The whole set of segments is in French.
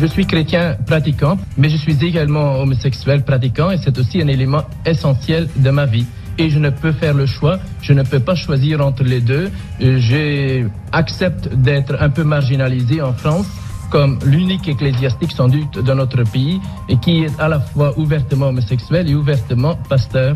Je suis chrétien pratiquant, mais je suis également homosexuel pratiquant et c'est aussi un élément essentiel de ma vie et je ne peux faire le choix, je ne peux pas choisir entre les deux. J'accepte d'être un peu marginalisé en France comme l'unique ecclésiastique sans doute de notre pays et qui est à la fois ouvertement homosexuel et ouvertement pasteur.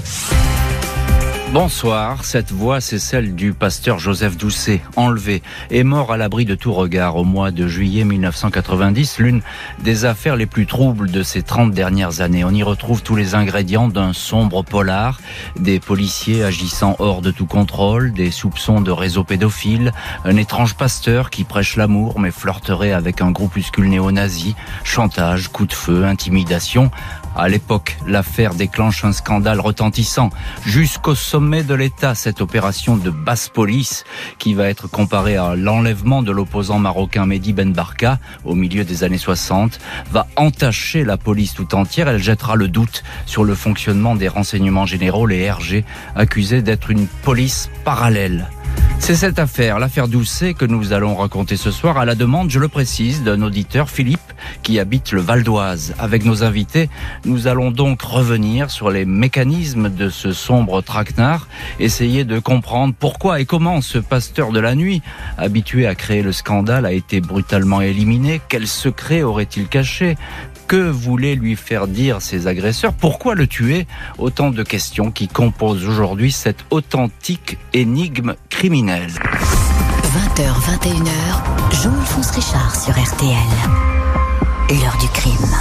Bonsoir, cette voix c'est celle du pasteur Joseph Doucet, enlevé et mort à l'abri de tout regard au mois de juillet 1990, l'une des affaires les plus troubles de ces 30 dernières années. On y retrouve tous les ingrédients d'un sombre polar, des policiers agissant hors de tout contrôle, des soupçons de réseau pédophile, un étrange pasteur qui prêche l'amour mais flirterait avec un groupuscule néo-nazi, chantage, coup de feu, intimidation, à l'époque, l'affaire déclenche un scandale retentissant jusqu'au sommet de l'État, cette opération de basse police qui va être comparée à l'enlèvement de l'opposant marocain Mehdi Ben Barka au milieu des années 60, va entacher la police tout entière. Elle jettera le doute sur le fonctionnement des renseignements généraux, les RG, accusés d'être une police parallèle. C'est cette affaire, l'affaire Doucet, que nous allons raconter ce soir à la demande, je le précise, d'un auditeur, Philippe, qui habite le Val d'Oise. Avec nos invités, nous allons donc revenir sur les mécanismes de ce sombre traquenard, essayer de comprendre pourquoi et comment ce pasteur de la nuit, habitué à créer le scandale, a été brutalement éliminé, quel secret aurait-il caché, que voulaient lui faire dire ses agresseurs? Pourquoi le tuer? Autant de questions qui composent aujourd'hui cette authentique énigme criminelle. 20h, 21h, Jean-Alphonse Richard sur RTL. L'heure du crime.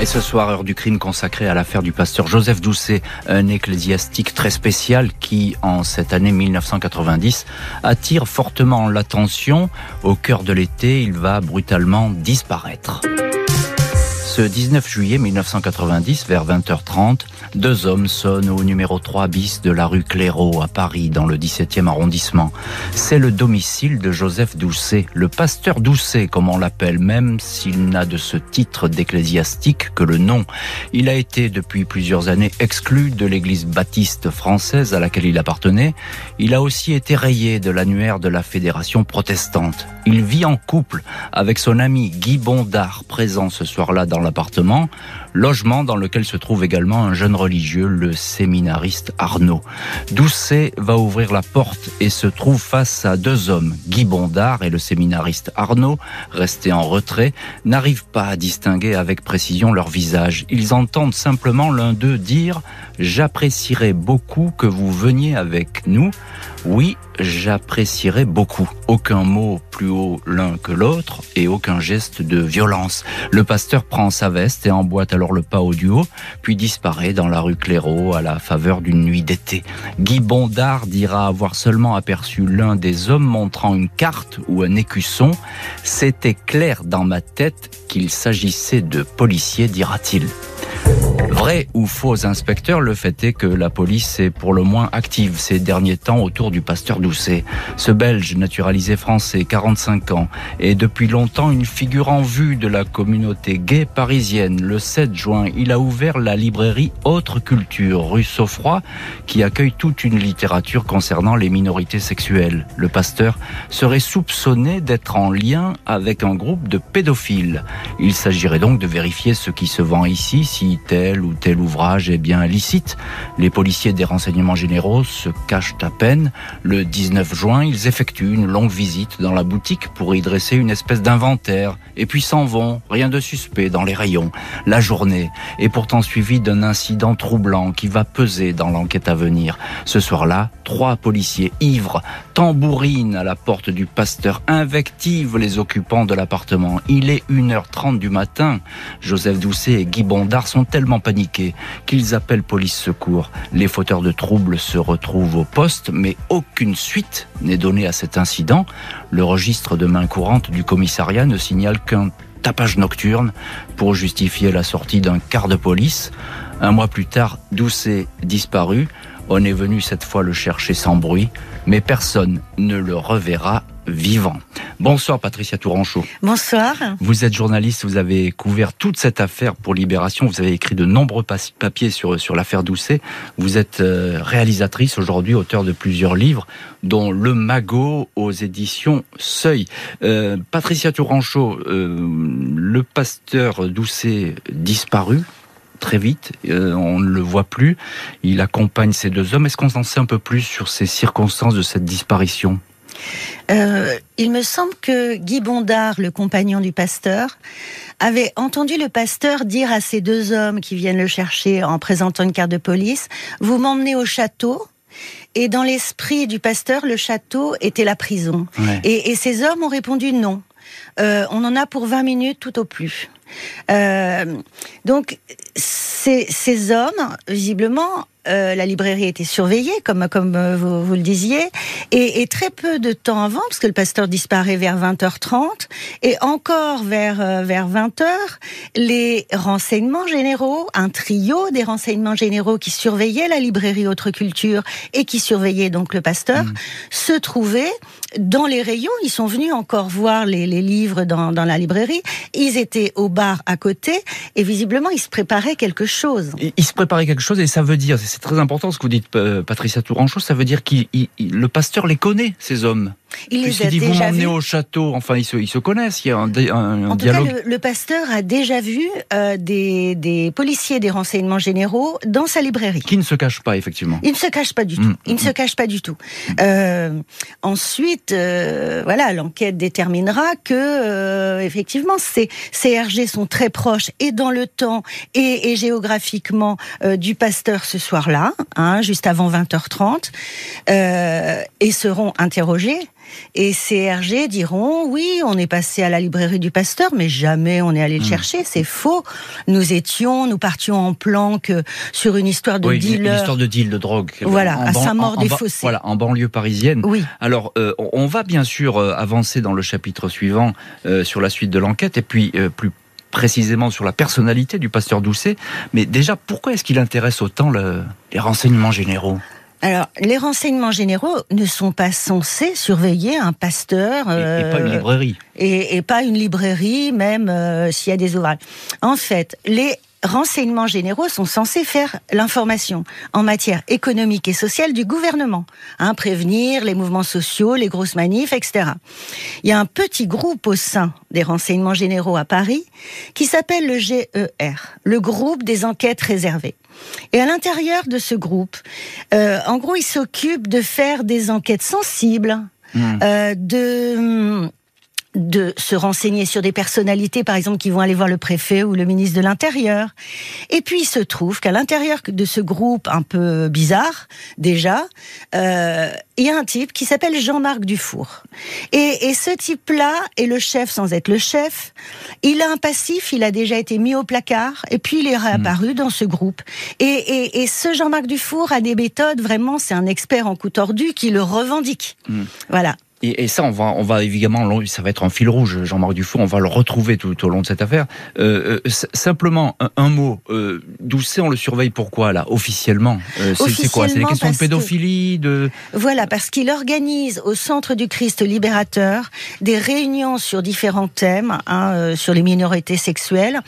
Et ce soir, heure du crime consacrée à l'affaire du pasteur Joseph Doucet, un ecclésiastique très spécial qui, en cette année 1990, attire fortement l'attention. Au cœur de l'été, il va brutalement disparaître. Ce 19 juillet 1990, vers 20h30, deux hommes sonnent au numéro 3 bis de la rue Clairaut à Paris, dans le 17e arrondissement. C'est le domicile de Joseph Doucet, le pasteur Doucet, comme on l'appelle, même s'il n'a de ce titre d'ecclésiastique que le nom. Il a été depuis plusieurs années exclu de l'église baptiste française à laquelle il appartenait. Il a aussi été rayé de l'annuaire de la fédération protestante. Il vit en couple avec son ami Guy Bondard, présent ce soir-là dans l'appartement, logement dans lequel se trouve également un jeune religieux, le séminariste Arnaud. Doucet va ouvrir la porte et se trouve face à deux hommes. Guy Bondard et le séminariste Arnaud, restés en retrait, n'arrivent pas à distinguer avec précision leur visage. Ils entendent simplement l'un d'eux dire ⁇ J'apprécierais beaucoup que vous veniez avec nous ⁇ oui, j'apprécierais beaucoup. Aucun mot plus haut l'un que l'autre et aucun geste de violence. Le pasteur prend sa veste et emboîte alors le pas au duo, puis disparaît dans la rue Clairaut à la faveur d'une nuit d'été. Guy Bondard dira avoir seulement aperçu l'un des hommes montrant une carte ou un écusson. C'était clair dans ma tête qu'il s'agissait de policiers, dira-t-il. Vrai ou faux inspecteur, le fait est que la police est pour le moins active ces derniers temps autour du pasteur Doucet. Ce Belge naturalisé français, 45 ans, est depuis longtemps une figure en vue de la communauté gay parisienne. Le 7 juin, il a ouvert la librairie Autre Culture, rue Sofroy, qui accueille toute une littérature concernant les minorités sexuelles. Le pasteur serait soupçonné d'être en lien avec un groupe de pédophiles. Il s'agirait donc de vérifier ce qui se vend ici, si tel ou tel ouvrage est bien licite. Les policiers des renseignements généraux se cachent à peine. Le 19 juin, ils effectuent une longue visite dans la boutique pour y dresser une espèce d'inventaire et puis s'en vont, rien de suspect dans les rayons. La journée est pourtant suivie d'un incident troublant qui va peser dans l'enquête à venir. Ce soir-là, trois policiers ivres tambourinent à la porte du pasteur, invectivent les occupants de l'appartement. Il est 1h30 du matin. Joseph Doucet et Guy Bondard sont tellement paniqués qu'ils appellent police secours. Les fauteurs de troubles se retrouvent au poste, mais aucune suite n'est donnée à cet incident. Le registre de main courante du commissariat ne signale qu'un tapage nocturne pour justifier la sortie d'un quart de police. Un mois plus tard, Doucet disparu. On est venu cette fois le chercher sans bruit, mais personne ne le reverra vivant. Bonsoir Patricia Touranchot. Bonsoir. Vous êtes journaliste, vous avez couvert toute cette affaire pour Libération, vous avez écrit de nombreux papiers sur, sur l'affaire Doucet. Vous êtes euh, réalisatrice aujourd'hui, auteur de plusieurs livres, dont Le Magot aux éditions Seuil. Euh, Patricia Touranchot, euh, le pasteur Doucet disparu, très vite, euh, on ne le voit plus. Il accompagne ces deux hommes. Est-ce qu'on en sait un peu plus sur ces circonstances de cette disparition? Euh, il me semble que Guy Bondard, le compagnon du pasteur, avait entendu le pasteur dire à ces deux hommes qui viennent le chercher en présentant une carte de police, vous m'emmenez au château. Et dans l'esprit du pasteur, le château était la prison. Et, ces hommes ont répondu non. Euh, on en a pour 20 minutes tout au plus. Euh, donc ces, ces, hommes, visiblement, euh, la librairie était surveillée, comme, comme euh, vous, vous, le disiez, et, et, très peu de temps avant, parce que le pasteur disparaît vers 20h30, et encore vers, euh, vers 20h, les renseignements généraux, un trio des renseignements généraux qui surveillaient la librairie Autre Culture et qui surveillaient donc le pasteur, mmh. se trouvaient dans les rayons. Ils sont venus encore voir les, les livres dans, dans, la librairie. Ils étaient au bar à côté, et visiblement, ils se préparaient quelque chose. Ils se préparaient quelque chose, et ça veut dire, c'est très important ce que vous dites, euh, Patricia Touranchot. Ça veut dire que le pasteur les connaît, ces hommes. Il les a dit, déjà vous m'emmenez au château. Enfin, ils se, ils se, connaissent. Il y a un, un, en dialogue. Tout cas, le, le, pasteur a déjà vu euh, des, des, policiers des renseignements généraux dans sa librairie. Qui ne se cache pas, effectivement. Il ne se cache pas du tout. Mmh, il ne mmh. se cache pas du tout. Euh, ensuite, euh, voilà, l'enquête déterminera que effectivement, ces CRG sont très proches et dans le temps et, et géographiquement du pasteur ce soir-là, hein, juste avant 20h30, et seront interrogés. Et CRG diront oui, on est passé à la librairie du pasteur, mais jamais on est allé le mmh. chercher. C'est faux. Nous étions, nous partions en planque sur une histoire de oui, dealer. Une histoire de deal de drogue. Voilà, à Saint-Maur-des-Fossés. Voilà, en banlieue parisienne. Oui. Alors, euh, on va bien sûr euh, avancer dans le chapitre suivant euh, sur la suite de l'enquête, et puis euh, plus précisément sur la personnalité du pasteur Doucet. Mais déjà, pourquoi est-ce qu'il intéresse autant le, les renseignements généraux? Alors, les renseignements généraux ne sont pas censés surveiller un pasteur. Euh, et, et, pas une librairie. Et, et pas une librairie, même euh, s'il y a des ouvrages. En fait, les renseignements généraux sont censés faire l'information en matière économique et sociale du gouvernement, hein, prévenir les mouvements sociaux, les grosses manifs, etc. Il y a un petit groupe au sein des renseignements généraux à Paris qui s'appelle le GER, le groupe des enquêtes réservées. Et à l'intérieur de ce groupe, euh, en gros, il s'occupe de faire des enquêtes sensibles, mmh. euh, de de se renseigner sur des personnalités, par exemple, qui vont aller voir le préfet ou le ministre de l'Intérieur. Et puis, il se trouve qu'à l'intérieur de ce groupe un peu bizarre, déjà, euh, il y a un type qui s'appelle Jean-Marc Dufour. Et, et ce type-là est le chef sans être le chef. Il a un passif, il a déjà été mis au placard, et puis il est réapparu mmh. dans ce groupe. Et, et, et ce Jean-Marc Dufour a des méthodes, vraiment, c'est un expert en coup tordu qui le revendique. Mmh. Voilà. Et, et, ça, on va, on va évidemment, ça va être un fil rouge, Jean-Marc Dufour, on va le retrouver tout au long de cette affaire. Euh, euh, simplement, un, un mot, euh, Doucet, on le surveille pourquoi, là, officiellement, euh, C'est quoi? C'est des questions de pédophilie de... Voilà, parce qu'il organise au Centre du Christ libérateur des réunions sur différents thèmes, hein, sur les minorités sexuelles,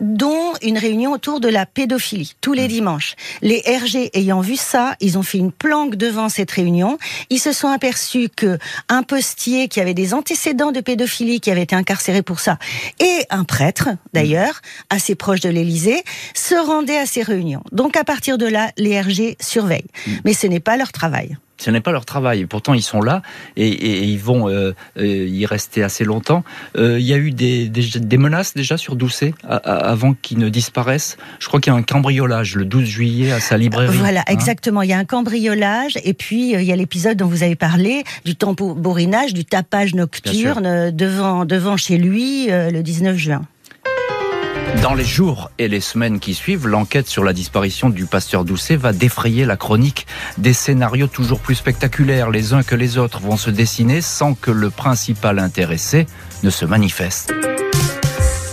dont une réunion autour de la pédophilie, tous les mmh. dimanches. Les RG ayant vu ça, ils ont fait une planque devant cette réunion, ils se sont aperçus que un un postier qui avait des antécédents de pédophilie, qui avait été incarcéré pour ça, et un prêtre, d'ailleurs, assez proche de l'Élysée, se rendaient à ces réunions. Donc à partir de là, les RG surveillent. Mm. Mais ce n'est pas leur travail. Ce n'est pas leur travail. Pourtant, ils sont là et, et ils vont euh, euh, y rester assez longtemps. Euh, il y a eu des, des, des menaces déjà sur Doucet avant qu'ils ne disparaissent. Je crois qu'il y a un cambriolage le 12 juillet à sa librairie. Voilà, hein exactement. Il y a un cambriolage et puis euh, il y a l'épisode dont vous avez parlé du tambourinage, du tapage nocturne devant, devant chez lui le 19 juin. Dans les jours et les semaines qui suivent, l'enquête sur la disparition du pasteur Doucet va défrayer la chronique. Des scénarios toujours plus spectaculaires les uns que les autres vont se dessiner sans que le principal intéressé ne se manifeste.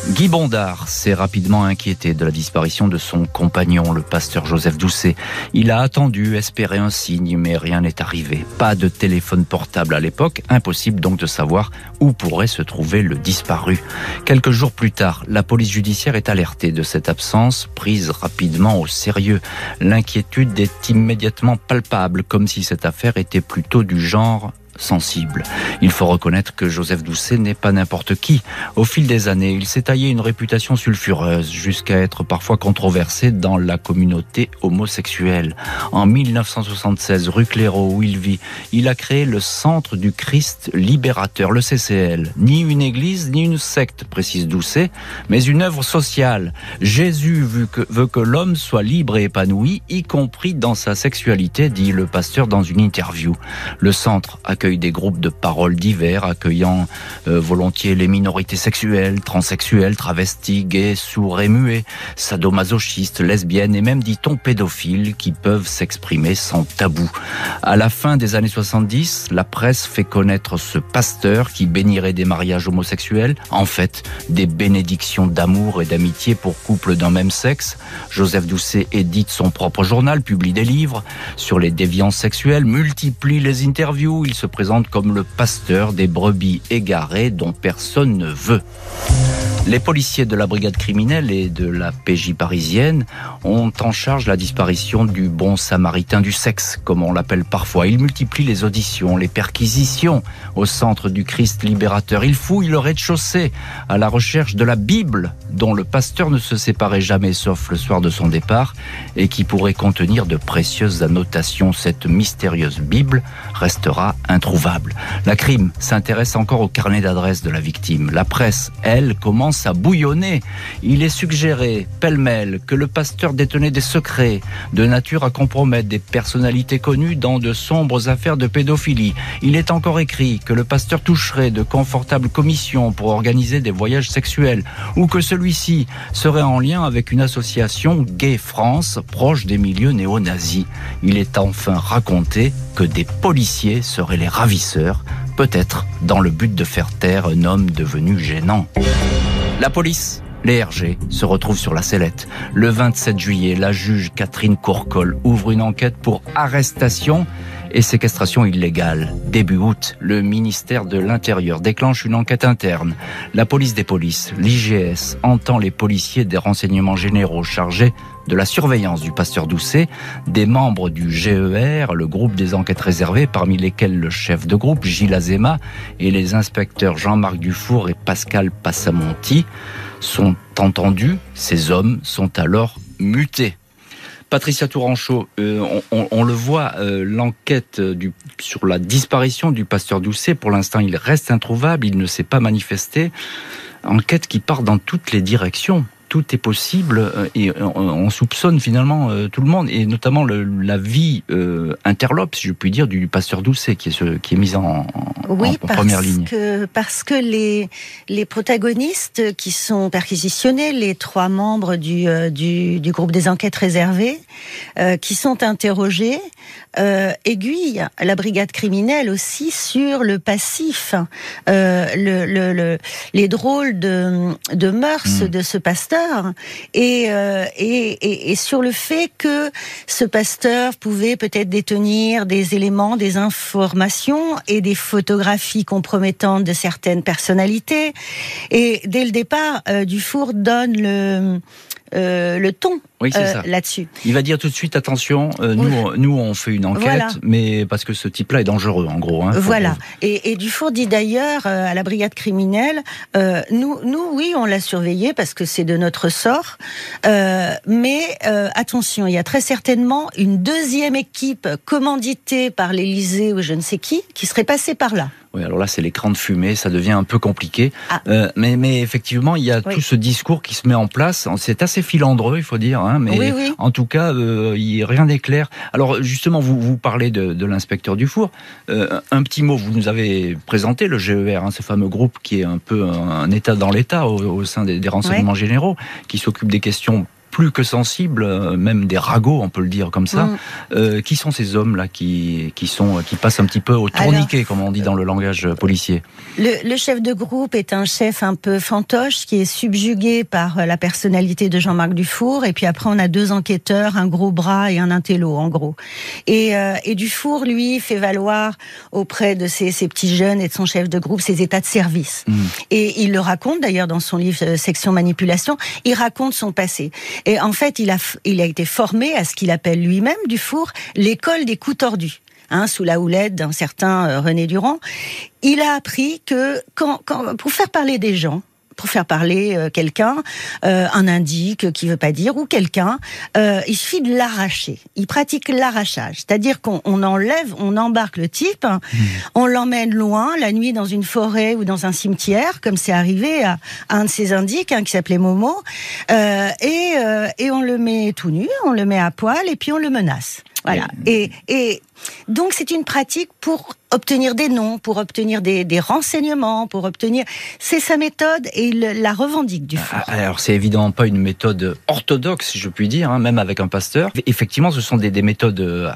Guy Bondard s'est rapidement inquiété de la disparition de son compagnon, le pasteur Joseph Doucet. Il a attendu, espéré un signe, mais rien n'est arrivé. Pas de téléphone portable à l'époque, impossible donc de savoir où pourrait se trouver le disparu. Quelques jours plus tard, la police judiciaire est alertée de cette absence, prise rapidement au sérieux. L'inquiétude est immédiatement palpable, comme si cette affaire était plutôt du genre sensible. Il faut reconnaître que Joseph Doucet n'est pas n'importe qui. Au fil des années, il s'est taillé une réputation sulfureuse jusqu'à être parfois controversé dans la communauté homosexuelle. En 1976, rue Clairaut, où il vit, il a créé le Centre du Christ Libérateur, le CCL. Ni une église, ni une secte, précise Doucet, mais une œuvre sociale. Jésus veut que, veut que l'homme soit libre et épanoui, y compris dans sa sexualité, dit le pasteur dans une interview. Le centre accueille des groupes de paroles divers, accueillant euh, volontiers les minorités sexuelles, transsexuelles, travestis, gays, sourds et muets, sadomasochistes, lesbiennes et même, dit-on, pédophiles qui peuvent s'exprimer sans tabou. À la fin des années 70, la presse fait connaître ce pasteur qui bénirait des mariages homosexuels, en fait, des bénédictions d'amour et d'amitié pour couples d'un même sexe. Joseph Doucet édite son propre journal, publie des livres sur les déviances sexuelles, multiplie les interviews, il se comme le pasteur des brebis égarées dont personne ne veut. Les policiers de la brigade criminelle et de la PJ parisienne ont en charge la disparition du bon samaritain du sexe, comme on l'appelle parfois. Ils multiplient les auditions, les perquisitions au centre du Christ libérateur. Ils fouillent le rez-de-chaussée à la recherche de la Bible, dont le pasteur ne se séparait jamais sauf le soir de son départ, et qui pourrait contenir de précieuses annotations. Cette mystérieuse Bible restera introuvable. La crime s'intéresse encore au carnet d'adresse de la victime. La presse, elle, commence à bouillonner. Il est suggéré, pêle-mêle, que le pasteur détenait des secrets de nature à compromettre des personnalités connues dans de sombres affaires de pédophilie. Il est encore écrit que le pasteur toucherait de confortables commissions pour organiser des voyages sexuels ou que celui-ci serait en lien avec une association Gay France proche des milieux néo-nazis. Il est enfin raconté que des policiers seraient les ravisseurs, peut-être dans le but de faire taire un homme devenu gênant. La police les RG se retrouvent sur la sellette. Le 27 juillet, la juge Catherine Courcol ouvre une enquête pour arrestation et séquestration illégale. Début août, le ministère de l'Intérieur déclenche une enquête interne. La police des polices, l'IGS, entend les policiers des renseignements généraux chargés de la surveillance du pasteur Doucet, des membres du GER, le groupe des enquêtes réservées, parmi lesquels le chef de groupe Gilles Azema et les inspecteurs Jean-Marc Dufour et Pascal Passamonti sont entendus. Ces hommes sont alors mutés. Patricia Touranchot, euh, on, le voit, euh, l'enquête sur la disparition du pasteur Doucet, pour l'instant, il reste introuvable, il ne s'est pas manifesté. Enquête qui part dans toutes les directions tout est possible euh, et on soupçonne finalement euh, tout le monde et notamment la vie euh, interlope, si je puis dire, du pasteur Doucet qui est, ce, qui est mise en, oui, première ligne. Que, parce que les, les protagonistes qui sont perquisitionnés, les trois membres du, du, du groupe des enquêtes réservées, qui sont interrogés, euh, aiguille la brigade criminelle aussi sur le passif, le, le, les drôles de, de mœurs hmm. de ce pasteur et, euh, et, et, et, sur le fait que ce pasteur pouvait peut-être détenir des éléments, des informations et des photographies compromettantes de certaines personnalités. Et dès le départ, euh, Dufour donne le euh, le ton euh, là-dessus. Il va dire tout de suite attention. Euh, nous, nous, on fait une enquête, mais parce que ce type-là est dangereux, en gros. Hein, voilà. Et, et, Dufour dit d'ailleurs à la brigade criminelle, nous, nous, oui, on l'a surveillé parce que c'est de notre sort, mais attention, il y a très certainement une deuxième équipe commanditée par l'Élysée ou je ne sais qui qui serait passée par là. Oui, alors là, c'est l'écran de fumée, ça devient un peu compliqué. Ah. Euh, mais, mais effectivement, il y a tout ce discours qui se met en place. C'est assez filandreux, il faut dire. Hein, mais en tout cas, euh, rien n'est clair. Alors justement, vous, vous parlez de, de l'inspecteur Dufour. Euh, un petit mot, vous nous avez présenté le GER, hein, ce fameux groupe qui est un peu un, État dans l'État au, sein des, des renseignements généraux, qui s'occupe des questions plus que sensibles, euh, même des ragots, on peut le dire comme ça. Mm. Euh, qui sont ces hommes-là qui, qui, sont, qui passent un petit peu au tourniquet, comme on dit dans le langage policier le, le, chef de groupe est un chef un peu fantoche qui est subjugué par la personnalité de Jean-Marc Dufour. Et puis après, on a deux enquêteurs, un gros bras et un intello, en gros. Et, euh, et Dufour, lui, fait valoir auprès de ses, ses, petits jeunes et de son chef de groupe ses états de service. Mm. Et il le raconte d'ailleurs dans son livre euh, Section Manipulation. Il raconte son passé. Et en fait, il a, été formé à ce qu'il appelle lui-même, Dufour, l'école des coups tordus. Hein, sous la houlette d'un certain euh, René Durand, il a appris que pour faire parler des gens, pour faire parler euh, quelqu'un, euh, un indique qui veut pas dire ou quelqu'un, euh, il suffit de l'arracher. Il pratique l'arrachage, c'est-à-dire qu'on enlève, on embarque le type, mmh. on l'emmène loin la nuit dans une forêt ou dans un cimetière, comme c'est arrivé à, à, un de ces indiques hein, qui s'appelait Momo, et, et on le met tout nu, on le met à poil et puis on le menace. Voilà. Et, et donc c'est une pratique pour obtenir des noms, pour obtenir des, des renseignements, pour obtenir. C'est sa méthode et il la revendique du fond. Ah, alors c'est évidemment pas une méthode orthodoxe, si je puis dire, hein, même avec un pasteur. Effectivement, ce sont des, des méthodes euh,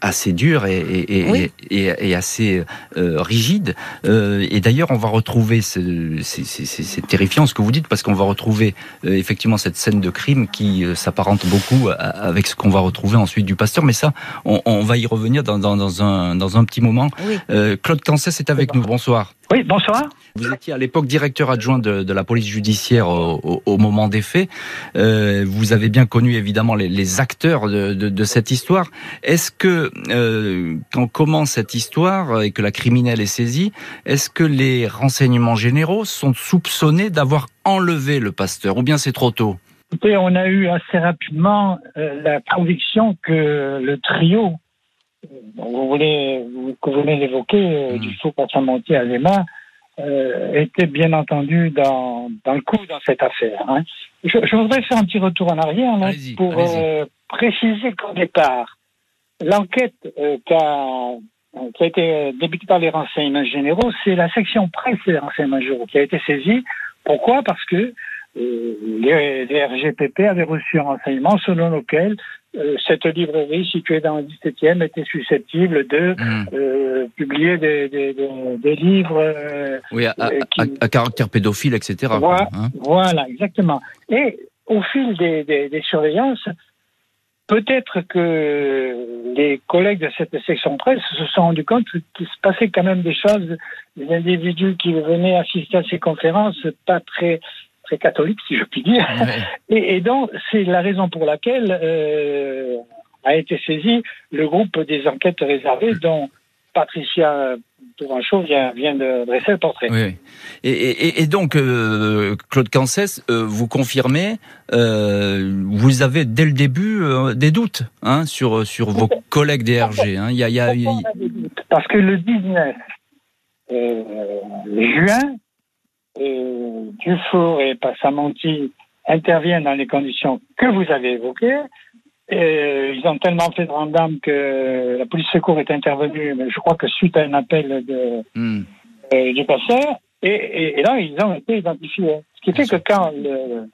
assez dures et, et, oui. et, et assez euh, rigides. Euh, et d'ailleurs, on va retrouver, c'est terrifiant ce que vous dites, parce qu'on va retrouver euh, effectivement cette scène de crime qui s'apparente beaucoup avec ce qu'on va retrouver ensuite du pasteur. Mais ça, on, on va y revenir dans, dans, dans, un, dans un petit moment. Oui. Euh, Claude Cancès est avec nous. Bonsoir. Oui, bonsoir. Vous étiez à l'époque directeur adjoint de, de, la police judiciaire au, au, au moment des faits. Euh, vous avez bien connu évidemment les, les acteurs de, de, de, cette histoire. Est-ce que euh, quand commence cette histoire et que la criminelle est saisie, est-ce que les renseignements généraux sont soupçonnés d'avoir enlevé le pasteur ou bien c'est trop tôt? Écoutez, on a eu assez rapidement euh, la conviction que le trio vous voulez, que vous venez d'évoquer, mmh. du faux Passamonti à Lema, euh, était bien entendu dans, dans le coup dans cette affaire. Hein. Je, je, voudrais faire un petit retour en arrière là, pour euh, préciser qu'au départ, l'enquête euh, qui, a, qui a été débutée par les renseignements généraux, c'est la section presse des renseignements généraux qui a été saisie. Pourquoi? Parce que les, les, RGPP avaient reçu un renseignement selon lequel cette librairie située dans le 17e était susceptible de Mmh. euh, publier des, des, des, des livres. euh, Oui, à, euh, qui- à- à caractère pédophile, etc. Voilà, hein. voilà, exactement. Et au fil des surveillances, peut-être que les collègues de cette section presse se sont rendus compte qu'il se passait quand même des choses, des individus qui venaient assister à ces conférences, pas très très catholiques, si je puis dire. Ouais. Et, et donc, c'est la raison pour laquelle euh, a été saisi le groupe des enquêtes réservées dont Patricia Touranchot vient, vient de dresser le portrait. Oui. Et, et, et donc, euh, Claude Cancès, euh, vous confirmez, vous avez dès le début des doutes hein, sur, sur vos collègues. Hein. Il y a, il y a, des doutes Parce que le 19 euh, juin, euh, Dufour et Passamonti interviennent dans les conditions que vous avez évoquées. Et ils ont tellement fait de rendam que la police secours est intervenue, mais je crois que suite à un appel de, Hmm. euh, du passeur, et, et, et là, ils ont été identifiés. Ce qui fait que quand le,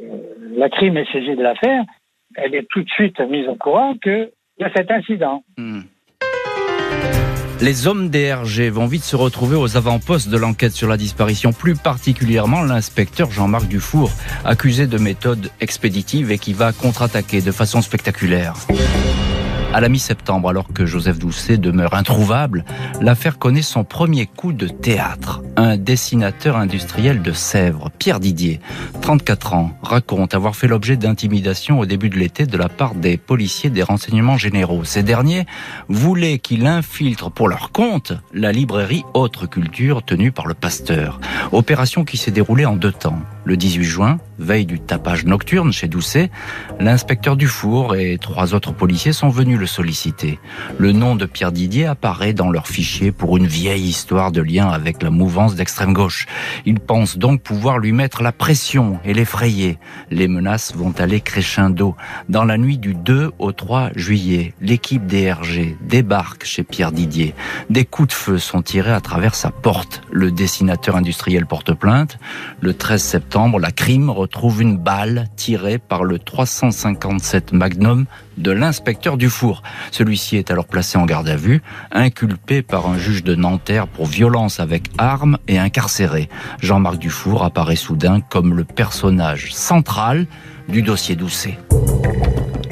le- la crime est saisie de l'affaire, elle est tout de suite mise au courant qu'il y a cet incident. Hmm. Les hommes DRG vont vite se retrouver aux avant-postes de l'enquête sur la disparition, plus particulièrement l'inspecteur Jean-Marc Dufour, accusé de méthode expéditive et qui va contre-attaquer de façon spectaculaire. À la mi-septembre, alors que Joseph Doucet demeure introuvable, l'affaire connaît son premier coup de théâtre. Un dessinateur industriel de Sèvres, Pierre Didier, 34 ans, raconte avoir fait l'objet d'intimidation au début de l'été de la part des policiers des renseignements généraux. Ces derniers voulaient qu'il infiltre pour leur compte la librairie Autre Culture tenue par le pasteur. Opération qui s'est déroulée en deux temps. Le 18 juin, veille du tapage nocturne chez Doucet, l'inspecteur Dufour et trois autres policiers sont venus le solliciter. Le nom de Pierre Didier apparaît dans leur fichier pour une vieille histoire de lien avec la mouvance d'extrême gauche. Ils pensent donc pouvoir lui mettre la pression et l'effrayer. Les menaces vont aller crescendo. Dans la nuit du 2 au 3 juillet, l'équipe DRG débarque chez Pierre Didier. Des coups de feu sont tirés à travers sa porte. Le dessinateur industriel porte plainte. Le 13 septembre, la crime retrouve une balle tirée par le 357 Magnum de l'inspecteur Dufour. Celui-ci est alors placé en garde à vue, inculpé par un juge de Nanterre pour violence avec arme et incarcéré. Jean-Marc Dufour apparaît soudain comme le personnage central du dossier Doucet.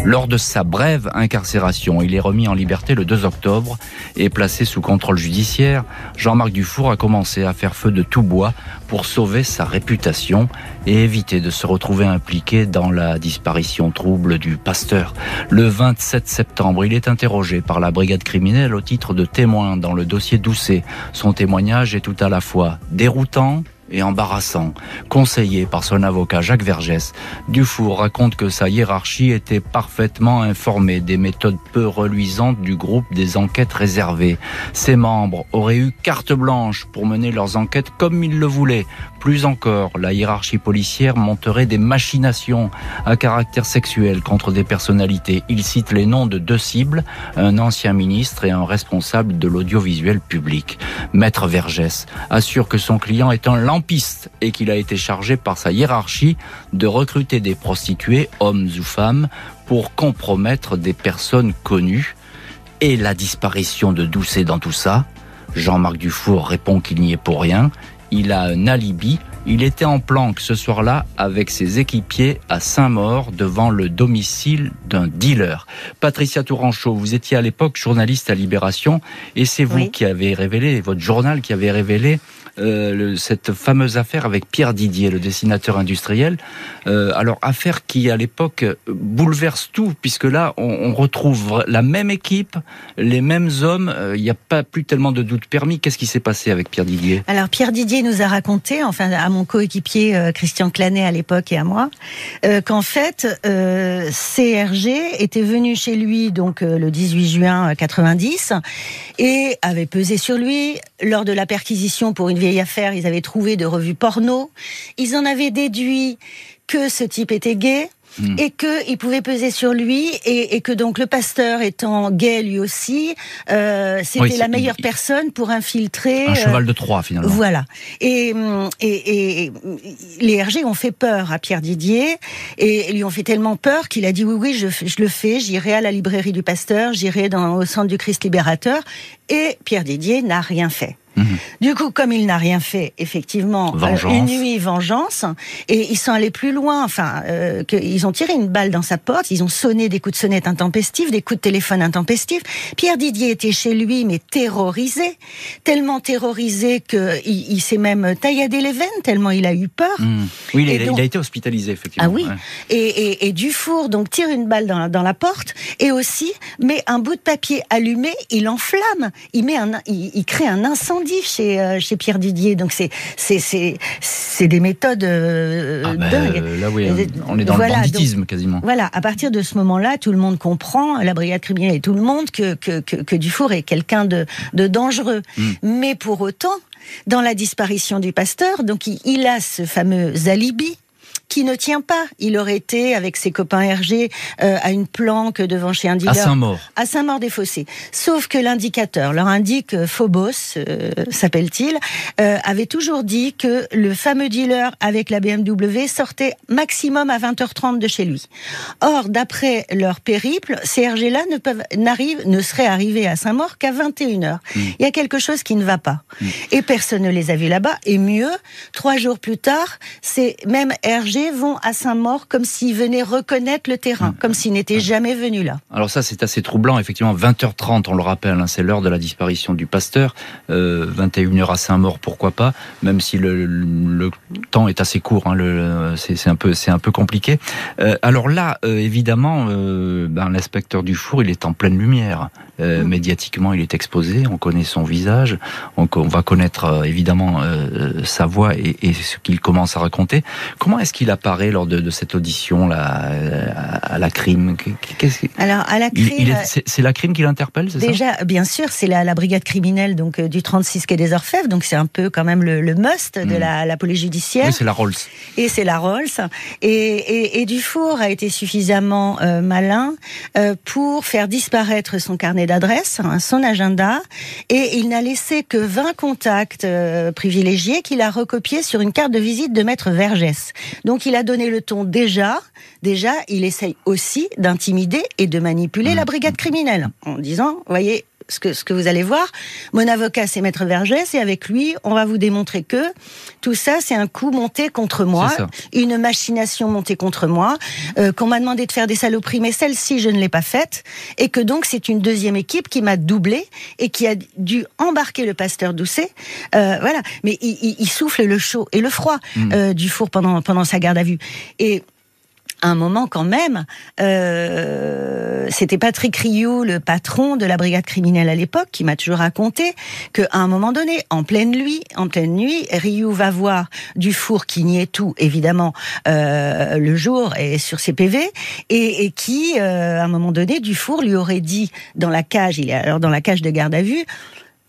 Lors de sa brève incarcération, il est remis en liberté le 2 octobre et placé sous contrôle judiciaire. Jean-Marc Dufour a commencé à faire feu de tout bois pour sauver sa réputation et éviter de se retrouver impliqué dans la disparition trouble du pasteur. Le 27 septembre, il est interrogé par la brigade criminelle au titre de témoin dans le dossier Doucet. Son témoignage est tout à la fois déroutant et embarrassant. Conseillé par son avocat Jacques Vergès, Dufour raconte que sa hiérarchie était parfaitement informée des méthodes peu reluisantes du groupe des enquêtes réservées. Ses membres auraient eu carte blanche pour mener leurs enquêtes comme ils le voulaient. Plus encore, la hiérarchie policière monterait des machinations à caractère sexuel contre des personnalités. Il cite les noms de deux cibles, un ancien ministre et un responsable de l'audiovisuel public. Maître Vergès assure que son client est un lampiste et qu'il a été chargé par sa hiérarchie de recruter des prostituées, hommes ou femmes, pour compromettre des personnes connues. Et la disparition de Doucet dans tout ça Jean-Marc Dufour répond qu'il n'y est pour rien il a un alibi. Il était en planque ce soir-là avec ses équipiers à Saint-Maur devant le domicile d'un dealer. Patricia Touranchot, vous étiez à l'époque journaliste à Libération et c'est vous qui avez révélé, votre journal qui avait révélé euh, cette fameuse affaire avec Pierre Didier, le dessinateur industriel. Euh, alors affaire qui à l'époque bouleverse tout, puisque là on, retrouve la même équipe, les mêmes hommes. Euh, il n'y a pas plus tellement de doute permis. Qu'est-ce qui s'est passé avec Pierre Didier? Alors Pierre Didier nous a raconté, enfin à mon coéquipier Christian Clanet à l'époque et à moi, qu'en fait CRG était venu chez lui donc le 18 juin 90 et avait pesé sur lui lors de la perquisition pour une vieille affaire, ils avaient trouvé de revues porno. Ils en avaient déduit que ce type était gay. Hmm. et qu'il pouvait peser sur lui et, que donc le pasteur étant gay lui aussi, euh, c'était la meilleure personne pour infiltrer. Un cheval de Troie finalement. Voilà. Et, et, les RG ont fait peur à Pierre Didier et lui ont fait tellement peur qu'il a dit oui oui je, je le fais, j'irai à la librairie du pasteur, j'irai au centre du Christ libérateur et Pierre Didier n'a rien fait. Mhm. Du coup, comme il n'a rien fait, effectivement, euh, une nuit vengeance, et ils sont allés plus loin. Enfin, euh, que, ils ont tiré une balle dans sa porte, ils ont sonné des coups de sonnette intempestifs, des coups de téléphone intempestifs. Pierre Didier était chez lui, mais terrorisé, tellement terrorisé que il, s'est même tailladé les veines tellement il a eu peur. Mhm. Oui, il, a, été hospitalisé effectivement. Ah oui. Et, et, et, Dufour donc tire une balle dans, dans la porte et aussi met un bout de papier allumé, il enflamme, il met un, il, il crée un incendie chez, euh, chez Pierre Didier. Donc c'est c'est des méthodes euh, ah dingues. là oui, on est dans le banditisme quasiment. Voilà, à partir de ce moment-là, tout le monde comprend, la brigade criminelle et tout le monde, que, que, que, Dufour est quelqu'un de, de dangereux. Hmm. Mais pour autant, dans la disparition du pasteur, donc il a ce fameux alibi qui ne tient pas. Il aurait été avec ses copains RG euh, à une planque devant chez un dealer. À Saint-Maur. À Saint-Maur-des-Fossés. Sauf que l'indicateur leur indique, euh, Phobos euh, s'appelle-t-il, avait toujours dit que le fameux dealer avec la BMW sortait maximum à 20h30 de chez lui. Or, d'après leur périple, ces RG-là ne, peuvent, ne seraient arrivés à Saint-Maur qu'à 21h. Hmm. Il y a quelque chose qui ne va pas. Hmm. Et personne ne les a vus là-bas. Et mieux, trois jours plus tard, c'est même Vont à Saint-Maur comme s'ils venaient reconnaître le terrain, mmh. comme s'ils n'étaient mmh. jamais venus là. Alors ça, c'est assez troublant. Effectivement, 20h30, on le rappelle, hein, c'est l'heure de la disparition du pasteur. 21h euh, à Saint-Maur, pourquoi pas, même si le, temps est assez court. Hein, c'est un peu, c'est un peu compliqué. Euh, alors là, euh, évidemment, ben, l'inspecteur Dufour, il est en pleine lumière. Mmh. Médiatiquement, il est exposé. On connaît son visage. On, on va connaître évidemment sa voix et, et ce qu'il commence à raconter. Comment est-ce qu'il qu'il apparaît lors de, cette audition là à, la crime Alors à la crime, c'est la crime qui l'interpelle, c'est ça? Déjà, bien sûr, c'est la, brigade criminelle donc du 36 quai des Orfèvres, donc c'est un peu quand même le, must de hmm. la, police judiciaire. Oui, c'est la Rolls. Et c'est la Rolls. Et, et, Dufour a été suffisamment malin pour faire disparaître son carnet d'adresses, hein, son agenda, et il n'a laissé que 20 contacts euh, privilégiés qu'il a recopiés sur une carte de visite de Maître Vergès. Donc il a donné le ton déjà, déjà il essaye aussi d'intimider et de manipuler la mmh. brigade criminelle en disant, voyez, ce que, ce que vous allez voir. Mon avocat, c'est Maître Vergès, et avec lui, on va vous démontrer que tout ça, c'est un coup monté contre moi, une machination montée contre moi, euh, qu'on m'a demandé de faire des saloperies, mais celle-ci, je ne l'ai pas faite, et que donc c'est une deuxième équipe qui m'a doublé et qui a dû embarquer le pasteur Doucet. Euh, voilà, mais il, il, souffle le chaud et le froid mmh. euh, du four pendant pendant sa garde à vue. Et un moment quand même, euh, c'était Patrick Rioux, le patron de la brigade criminelle à l'époque, qui m'a toujours raconté qu'à un moment donné, en pleine nuit, en pleine nuit, Rioux va voir Dufour qui niait tout, évidemment, euh, le jour et sur ses PV, et, qui, euh, à un moment donné, Dufour lui aurait dit dans la cage, il est alors dans la cage de garde à vue,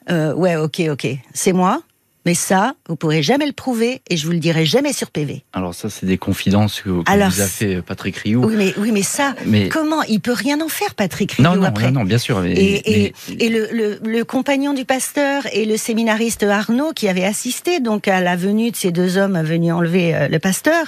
euh, ouais, ok, ok, c'est moi. Mais ça, vous pourrez jamais le prouver et je vous le dirai jamais sur PV. Alors ça, c'est des confidences que, vous a fait Patrick Rioux. Oui, mais, oui, mais ça, comment Il peut rien en faire, Patrick Rioux, non, non, après. Non, bien sûr. et, et, le, le, compagnon du pasteur et le séminariste Arnaud, qui avait assisté donc à la venue de ces deux hommes venus enlever euh, le pasteur,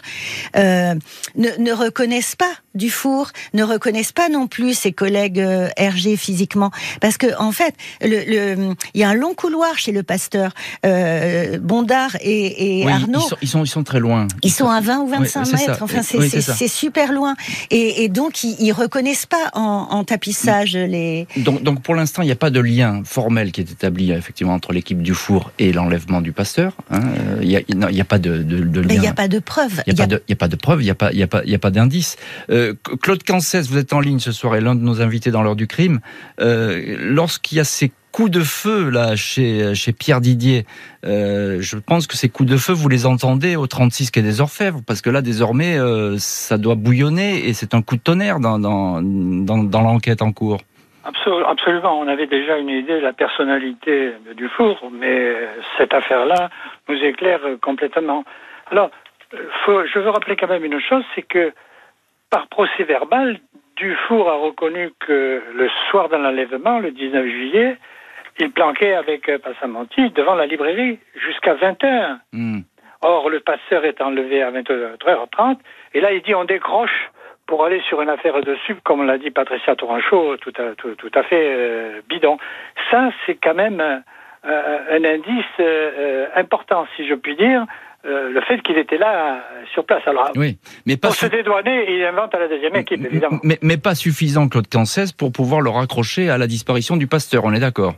euh, ne, ne reconnaissent pas Dufour, ne reconnaissent pas non plus ses collègues euh, RG physiquement, parce que en fait, il y a un long couloir chez le pasteur. Euh, euh, Bondard et, Arnaud. Ils sont, ils sont, très loin. Ils sont à 20 ou 25 mètres. Enfin, c'est super loin. Et, donc, ils, ne reconnaissent pas en, tapissage les. Donc, donc pour l'instant, il n'y a pas de lien formel qui est établi effectivement entre l'équipe du four et l'enlèvement du pasteur. Hein. Il n'y a, pas de, de, lien. il n'y a pas de preuve. Il n'y a, a, pas de preuve. Il n'y a pas, il a pas, il a pas d'indice. Euh, Claude Cancès, vous êtes en ligne ce soir et l'un de nos invités dans l'heure du crime. Euh, lorsqu'il y a ces coups de feu là chez, chez Pierre Didier, euh, je pense que ces coups de feu, vous les entendez au 36 quai des Orfèvres, parce que là, désormais, euh, ça doit bouillonner et c'est un coup de tonnerre dans, dans, dans, l'enquête en cours. Absolument, on avait déjà une idée de la personnalité de Dufour, mais cette affaire-là nous éclaire complètement. Alors, je veux rappeler quand même une chose, c'est que par procès verbal, Dufour a reconnu que le soir de l'enlèvement, le 19 juillet, il planquait avec euh, Passamonti devant la librairie jusqu'à 20h. Hmm. Or, le passeur est enlevé à 23h30, et là, il dit on décroche pour aller sur une affaire de sub, comme l'a dit Patricia Touranchot, tout à, tout, à fait euh, bidon. Ça, c'est quand même euh, un indice important, si je puis dire, le fait qu'il était là sur place. Alors, oui, mais pas pour se dédouaner, il invente à la deuxième équipe, évidemment. Mais, mais pas suffisant, Claude Cancès, pour pouvoir le raccrocher à la disparition du pasteur, on est d'accord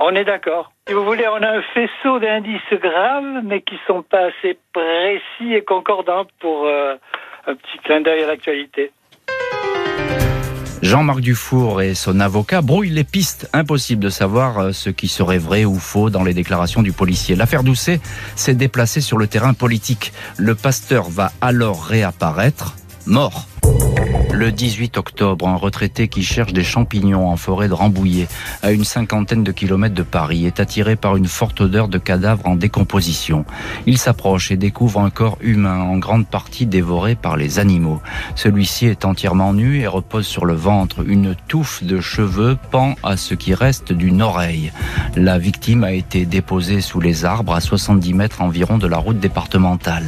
on est d'accord. Si vous voulez, on a un faisceau d'indices graves, mais qui sont pas assez précis et concordants pour euh, un petit clin d'œil à l'actualité. Jean-Marc Dufour et son avocat brouillent les pistes. Impossible de savoir euh, ce qui serait vrai ou faux dans les déclarations du policier. L'affaire Doucet s'est déplacée sur le terrain politique. Le pasteur va alors réapparaître, mort. Le 18 octobre, un retraité qui cherche des champignons en forêt de Rambouillet, à une cinquantaine de kilomètres de Paris, est attiré par une forte odeur de cadavre en décomposition. Il s'approche et découvre un corps humain en grande partie dévoré par les animaux. Celui-ci est entièrement nu et repose sur le ventre. Une touffe de cheveux pend à ce qui reste d'une oreille. La victime a été déposée sous les arbres à 70 mètres environ de la route départementale.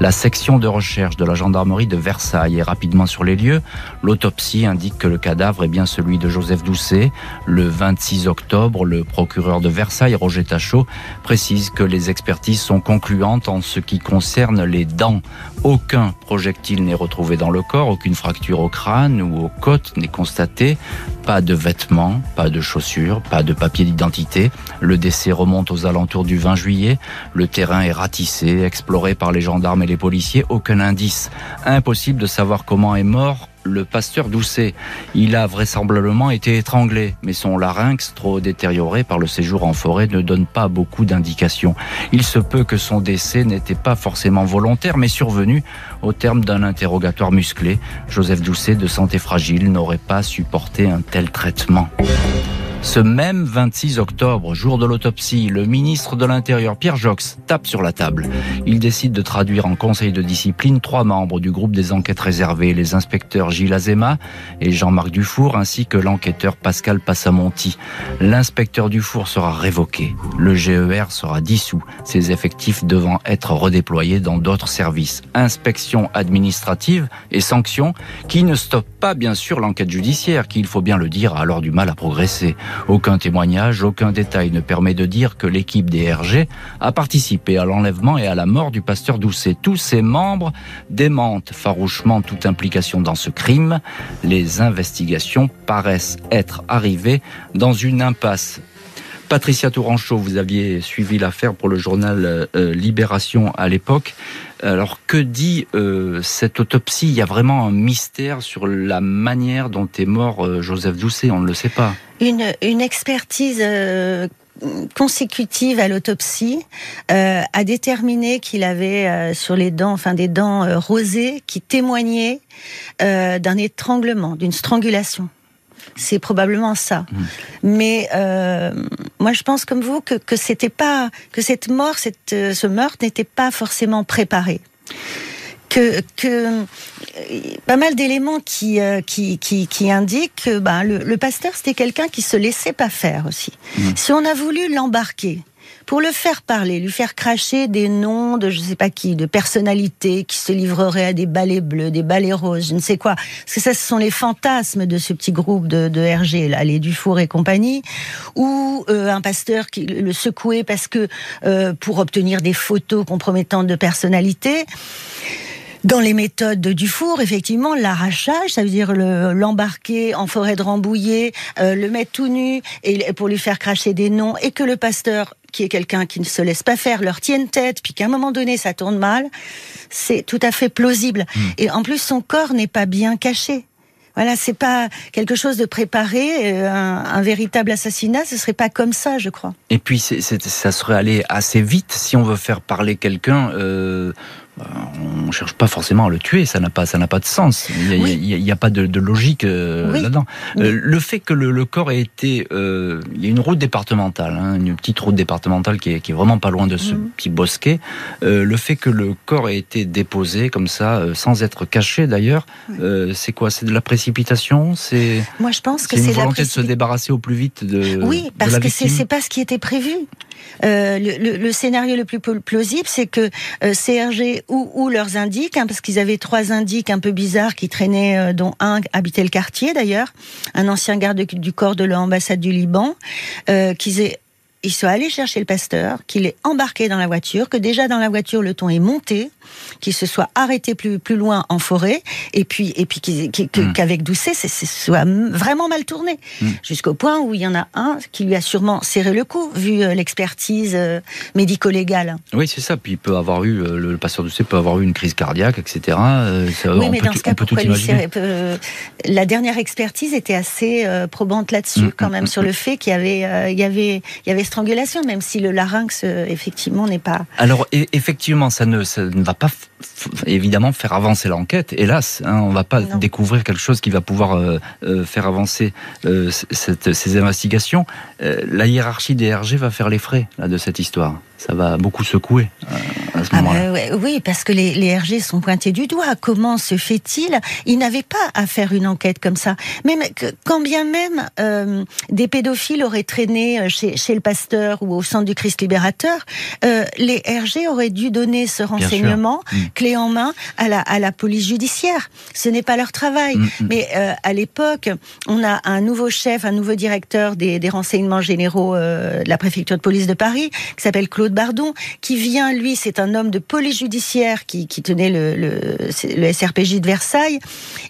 La section de recherche de la gendarmerie de Versailles est rapidement sur les lieux. L'autopsie indique que le cadavre est bien celui de Joseph Doucet. Le 26 octobre, le procureur de Versailles, Roger Tachot, précise que les expertises sont concluantes en ce qui concerne les dents. Aucun projectile n'est retrouvé dans le corps, aucune fracture au crâne ou aux côtes n'est constatée, pas de vêtements, pas de chaussures, pas de papier d'identité. Le décès remonte aux alentours du 20 juillet. Le terrain est ratissé, exploré par les gendarmes et les policiers. Aucun indice. Impossible de savoir comment est mort le pasteur Doucet. Il a vraisemblablement été étranglé, mais son larynx, trop détérioré par le séjour en forêt, ne donne pas beaucoup d'indications. Il se peut que son décès n'était pas forcément volontaire, mais survenu au terme d'un interrogatoire musclé. Joseph Doucet, de santé fragile, n'aurait pas supporté un tel traitement. Ce même 26 octobre, jour de l'autopsie, le ministre de l'Intérieur, Pierre Jox, tape sur la table. Il décide de traduire en conseil de discipline trois membres du groupe des enquêtes réservées, les inspecteurs Gilles Azema et Jean-Marc Dufour, ainsi que l'enquêteur Pascal Passamonti. L'inspecteur Dufour sera révoqué. Le GER sera dissous, ses effectifs devant être redéployés dans d'autres services. Inspection administrative et sanctions qui ne stoppent pas, bien sûr, l'enquête judiciaire, qui, il faut bien le dire, a alors du mal à progresser. Aucun témoignage, aucun détail ne permet de dire que l'équipe des RG a participé à l'enlèvement et à la mort du pasteur Doucet. Tous ses membres démentent farouchement toute implication dans ce crime. Les investigations paraissent être arrivées dans une impasse. Patricia Touranchot, vous aviez suivi l'affaire pour le journal euh, Libération à l'époque. Alors que dit euh, cette autopsie? Il y a vraiment un mystère sur la manière dont est mort euh, Joseph Doucet, on ne le sait pas. Une, une expertise consécutive à l'autopsie a déterminé qu'il avait sur les dents, enfin des dents rosées, qui témoignaient d'un étranglement, d'une strangulation. C'est probablement ça. Mmh. Mais euh, moi, je pense comme vous que, que c'était pas que cette mort, cette, euh, ce meurtre n'était pas forcément préparé. Que, que pas mal d'éléments qui, euh, qui, qui, qui, indiquent que ben, le, le pasteur, c'était quelqu'un qui se laissait pas faire aussi. Mmh. Si on a voulu l'embarquer, pour le faire parler, lui faire cracher des noms de je sais pas qui, de personnalités qui se livreraient à des balais bleus, des balais roses, je ne sais quoi. Parce que ça, ce sont les fantasmes de ce petit groupe de, de RG, là, les Dufour et compagnie, ou euh, un pasteur qui le secouait parce que euh, pour obtenir des photos compromettantes de personnalités. Dans les méthodes de Dufour, effectivement, l'arrachage, ça veut dire l'embarquer en forêt de Rambouillet, euh, le mettre tout nu et pour lui faire cracher des noms, et que le pasteur qui est quelqu'un qui ne se laisse pas faire, leur tienne tête, puis qu'à un moment donné ça tourne mal, c'est tout à fait plausible. Mmh. Et en plus, son corps n'est pas bien caché. Voilà, c'est pas quelque chose de préparé, euh, un, un, véritable assassinat, ce serait pas comme ça, je crois. Et puis, c'est, ça serait allé assez vite si on veut faire parler quelqu'un. Euh, on cherche pas forcément à le tuer, ça n'a pas, ça n'a pas de sens. Il n'y a, a, pas de, de logique euh, là-dedans. Euh, le fait que le, le corps ait été, euh, il y a une route départementale, hein, une petite route départementale qui est, qui est, vraiment pas loin de ce mmh. petit bosquet. Euh, le fait que le corps ait été déposé comme ça, euh, sans être caché d'ailleurs, euh, c'est quoi? C'est de la précipitation? C'est moi je pense que c'est une volonté de se débarrasser au plus vite de. Oui, parce de que c'est pas ce qui était prévu. Euh, le, scénario le plus plausible, c'est que euh, CRG ou, ou, leurs indiques, hein, parce qu'ils avaient trois indiques un peu bizarres qui traînaient, euh, dont un habitait le quartier d'ailleurs, un ancien garde du corps de l'ambassade du Liban, qu'ils aient ils soient allés chercher le pasteur, qu'il est embarqué dans la voiture, que déjà dans la voiture le ton est monté, qu'il se soit arrêté plus plus loin en forêt, et puis et puis hmm. qu'avec qu Doucet, c'est soit vraiment mal tourné, mm. jusqu'au point où il y en a un qui lui a sûrement serré le coup, vu euh, l'expertise euh, médico-légale. Oui, c'est ça. Puis il peut avoir eu euh, le pasteur Doucet peut avoir eu une crise cardiaque, etc. Ça, oui, mais dans ce cas, pourquoi lui serrer La dernière expertise était assez probante là-dessus, mm, quand même, sur le fait qu'il y avait il y avait il y avait strangulation, même si le larynx effectivement n'est pas. Alors e-, effectivement, ça ne ça ne va pas évidemment faire avancer l'enquête. Hélas, hein, on va pas non. découvrir quelque chose qui va pouvoir euh, euh, faire avancer euh, cette, ces investigations. Euh, la hiérarchie des RG va faire les frais là, de cette histoire. Ça va beaucoup secouer euh, à ce moment-là. Ah bah, ouais, oui, parce que les, les, RG sont pointés du doigt. Comment se fait-il? Ils n'avaient pas à faire une enquête comme ça. Même que, quand bien même euh, des pédophiles auraient traîné chez, chez, le pasteur ou au centre du Christ libérateur, euh, les RG auraient dû donner ce renseignement mmh. clé en main à la, à la police judiciaire. Ce n'est pas leur travail. Mmh. Mais euh, à l'époque, on a un nouveau chef, un nouveau directeur des, des renseignements généraux euh, de la préfecture de police de Paris, qui s'appelle Claude Bardon, qui vient, lui, c'est un homme de police judiciaire qui, qui tenait le, le, le, SRPJ de Versailles,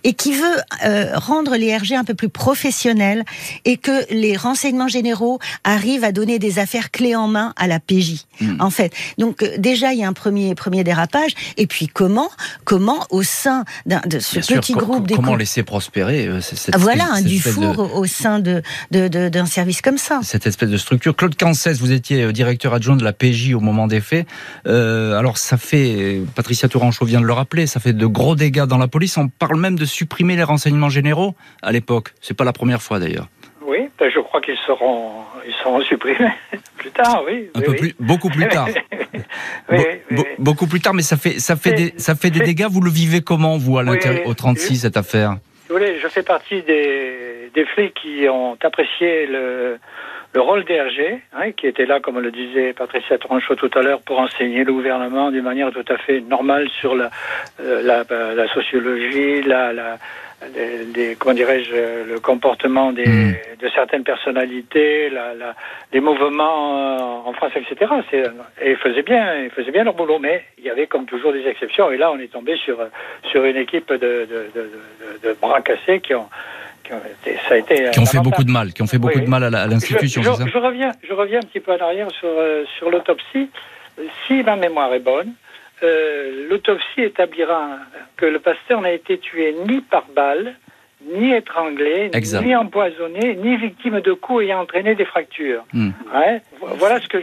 et qui veut euh, rendre les RG un peu plus professionnels et que les renseignements généraux arrivent à donner des affaires clés en main à la PJ, hmm. en fait. Donc euh, déjà, il y a un premier, premier dérapage, et puis comment, comment au sein de ce petit groupe... Comment laisser prospérer euh, cette, Voilà, un Dufour au sein d'un de, de, service comme ça. Cette espèce de structure. Claude Cancès, vous étiez directeur adjoint de la PJ au moment des faits. Euh, alors ça fait, Patricia Tourangeau vient de le rappeler, ça fait de gros dégâts dans la police. On parle même de supprimer les renseignements généraux à l'époque. C'est pas la première fois d'ailleurs. Oui, ben, je crois qu'ils seront, ils seront supprimés plus tard, oui. Un peu plus, beaucoup plus tard. beaucoup plus tard, mais ça fait, ça fait des, ça fait des dégâts. Vous le vivez comment, vous, à l'intérieur, au 36, cette affaire? Je fais partie des, des flics qui ont apprécié le, le rôle d'RG, hein, qui était là, comme le disait Patricia Tronchot tout à l'heure, pour enseigner le gouvernement d'une manière tout à fait normale sur la, euh, la, la sociologie, la, la les, comment dirais-je, le comportement des, hmm. de certaines personnalités, la, la, les mouvements euh, en France, etc. Et ils faisaient bien, ils faisaient bien leur boulot, mais il y avait comme toujours des exceptions. Et là, on est tombé sur sur une équipe de, de, de, de, de bras cassés qui ont ça a été qui ont fait beaucoup de mal, qui ont fait beaucoup de mal à l'institution. Je, je, reviens, je reviens un petit peu en arrière sur, euh, sur l'autopsie. Si ma mémoire est bonne, euh, l'autopsie établira que le pasteur n'a été tué ni par balle, ni étranglé, ni empoisonné, ni victime de coups ayant entraîné des fractures. Hmm. voilà ce que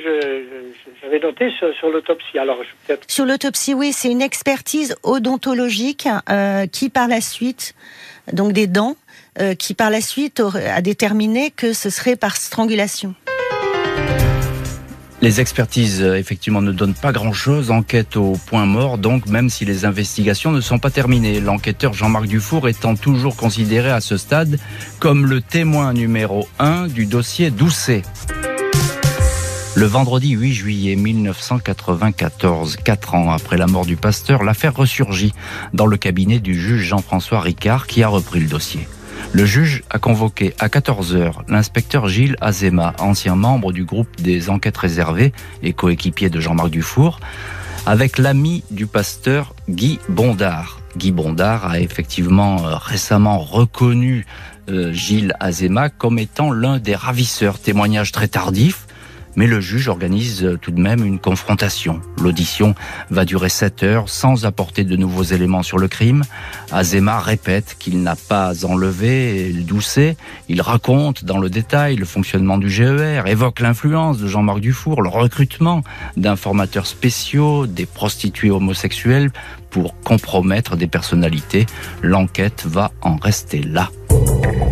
j'avais noté sur, l'autopsie. Alors, sur l'autopsie, oui, c'est une expertise odontologique euh, qui, par la suite, donc des dents, euh, qui par la suite a déterminé que ce serait par strangulation. Les expertises, euh, effectivement, ne donnent pas grand-chose. Enquête au point mort, donc, même si les investigations ne sont pas terminées. L'enquêteur Jean-Marc Dufour étant toujours considéré à ce stade comme le témoin numéro un du dossier Doucet. Le vendredi 8 juillet 1994, quatre ans après la mort du pasteur, l'affaire ressurgit dans le cabinet du juge Jean-François Ricard qui a repris le dossier. Le juge a convoqué à 14h l'inspecteur Gilles Azema, ancien membre du groupe des enquêtes réservées et coéquipier de Jean-Marc Dufour, avec l'ami du pasteur Guy Bondard. Guy Bondard a effectivement euh, récemment reconnu euh, Gilles Azema comme étant l'un des ravisseurs. Témoignage très tardif, mais le juge organise tout de même une confrontation. L'audition va durer 7 heures sans apporter de nouveaux éléments sur le crime. Azema répète qu'il n'a pas enlevé Doucet. Il raconte dans le détail le fonctionnement du GER, évoque l'influence de Jean-Marc Dufour, le recrutement d'informateurs spéciaux, des prostituées homosexuelles pour compromettre des personnalités. L'enquête va en rester là.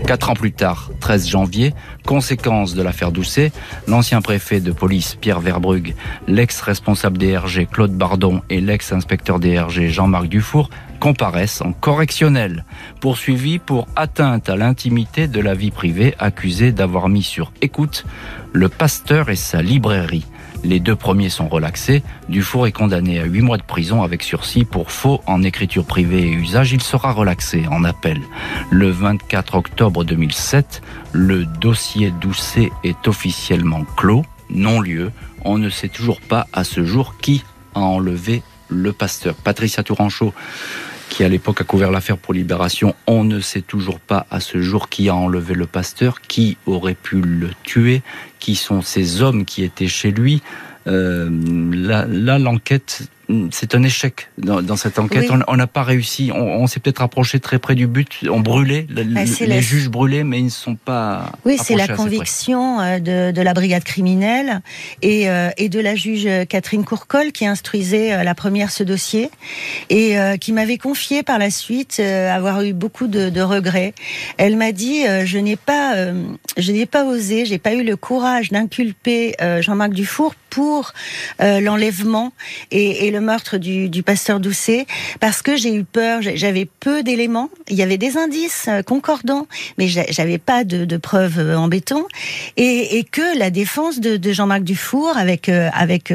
Quatre ans plus tard, 13 janvier, conséquence de l'affaire Doucet, l'ancien préfet de police Pierre Verbrugge, l'ex-responsable DRG Claude Bardon et l'ex-inspecteur DRG Jean-Marc Dufour comparaissent en correctionnel, poursuivis pour atteinte à l'intimité de la vie privée, accusés d'avoir mis sur écoute le pasteur et sa librairie. Les deux premiers sont relaxés. Dufour est condamné à huit mois de prison avec sursis pour faux en écriture privée et usage. Il sera relaxé en appel. Le 24 octobre 2007, le dossier Doucet est officiellement clos, non-lieu. On ne sait toujours pas à ce jour qui a enlevé le pasteur. Patricia Touranchot qui à l'époque a couvert l'affaire pour Libération. On ne sait toujours pas à ce jour qui a enlevé le pasteur, qui aurait pu le tuer, qui sont ces hommes qui étaient chez lui. Euh, là, l'enquête c'est un échec dans, cette enquête. On n'a pas réussi. On, s'est peut-être approché très près du but. On brûlait. Bah, les juges brûlaient, mais ils ne sont pas. Oui, c'est la conviction euh, de, la brigade criminelle et, euh, et, de la juge Catherine Courcol qui instruisait euh, la première ce dossier et qui m'avait confié par la suite avoir eu beaucoup de, regrets. Elle m'a dit je n'ai pas je n'ai pas osé, j'ai pas eu le courage d'inculper Jean-Marc Dufour pour l'enlèvement et, et le meurtre du, du pasteur Doucet parce que j'ai eu peur. J'avais peu d'éléments. Il y avait des indices euh, concordants, mais j'avais pas de, de, preuves euh, en béton. Et, et que la défense de, de Jean-Marc Dufour avec euh, avec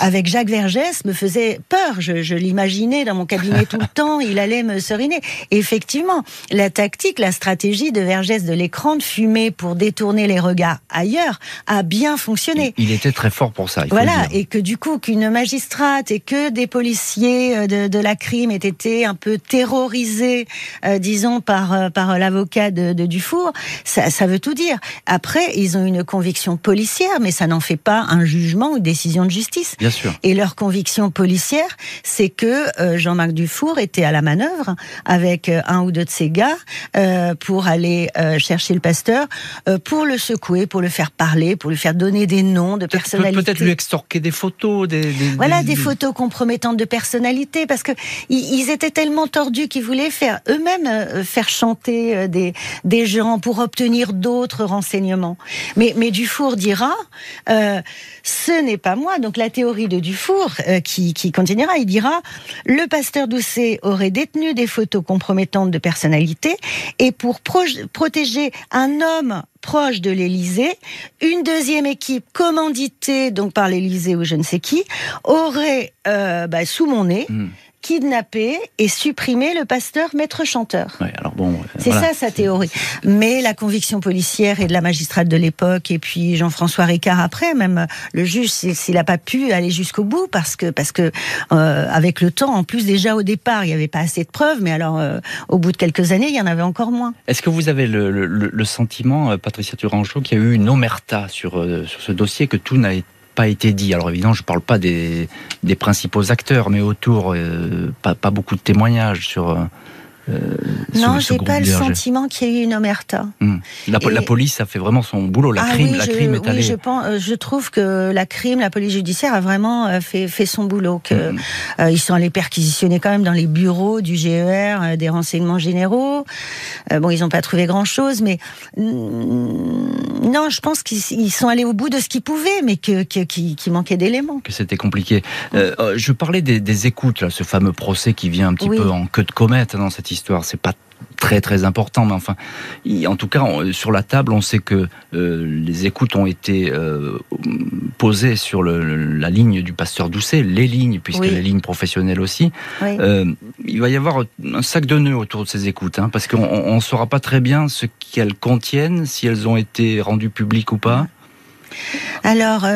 avec Jacques Vergès me faisait peur. Je, je l'imaginais dans mon cabinet tout le temps. Il allait me seriner. Et effectivement, la tactique, la stratégie de Vergès de l'écran de fumer pour détourner les regards ailleurs a bien fonctionné. Il, était très fort fort pour ça. voilà, et que du coup, qu'une magistrate et que des policiers euh, de, de, la crime aient été un peu terrorisés, euh, disons, par, euh, par l'avocat de, de, Dufour, ça, ça veut tout dire. Après, ils ont une conviction policière, mais ça n'en fait pas un jugement ou décision de justice. Bien sûr. Et leur conviction policière, c'est que Jean-Marc Dufour était à la manœuvre avec un ou deux de ses gars euh, pour aller chercher le pasteur, pour le secouer, pour le faire parler, pour lui faire donner des noms de personnalités. Peut-être lui extorquer des photos, des, voilà, des, photos compromettantes de personnalités, parce que ils, étaient tellement tordus qu'ils voulaient faire eux-mêmes euh, faire chanter euh, des des gens pour obtenir d'autres renseignements. Mais mais Dufour dira, euh, ce n'est pas moi. Donc la théorie de Dufour qui qui continuera, il dira, le pasteur Doucet aurait détenu des photos compromettantes de personnalités et pour protéger un homme proche de l'Élysée, une deuxième équipe commanditée donc par l'Élysée ou je ne sais qui aurait euh, bah, sous mon nez hmm kidnapper et supprimer le pasteur maître chanteur. alors bon, c'est ça sa théorie. Mais la conviction policière et de la magistrate de l'époque et puis Jean-François Ricard après, même le juge, s'il n'a pas pu aller jusqu'au bout parce que parce que euh, avec le temps, en plus déjà au départ, il n'y avait pas assez de preuves, mais alors euh, au bout de quelques années, il y en avait encore moins. Est-ce que vous avez le, le, sentiment, euh, Patricia Turangeau, qu'il y a eu une omerta sur sur ce dossier, que tout n'a été pas été dit. Alors évidemment, je ne parle pas des, principaux acteurs, mais autour, euh, pas, pas, beaucoup de témoignages sur, euh, euh, non, j'ai pas le sentiment qu'il y ait eu une omerta. Hmm. La, police a fait vraiment son boulot. La ah crime, la crime est allée. Je, pense, euh, je trouve que la crime, la police judiciaire a vraiment euh, fait, fait son boulot. Que hmm. ils sont allés perquisitionner quand même dans les bureaux du GER des renseignements généraux. bon, ils n'ont pas trouvé grand chose, mais mm, non, je pense qu'ils sont allés au bout de ce qu'ils pouvaient, mais que, qui, manquait d'éléments. Que c'était compliqué. je parlais des, écoutes, là, ce fameux procès qui vient un petit peu en queue de comète dans cette histoire. C'est pas très très important, mais enfin, en tout cas, sur la table, on sait que euh, les écoutes ont été euh, posées sur la ligne du pasteur Doucet, les lignes, puisque les lignes professionnelles aussi. Euh, il va y avoir un sac de nœuds autour de ces écoutes, hein, parce qu'on ne saura pas très bien ce qu'elles contiennent, si elles ont été rendues publiques ou pas. Alors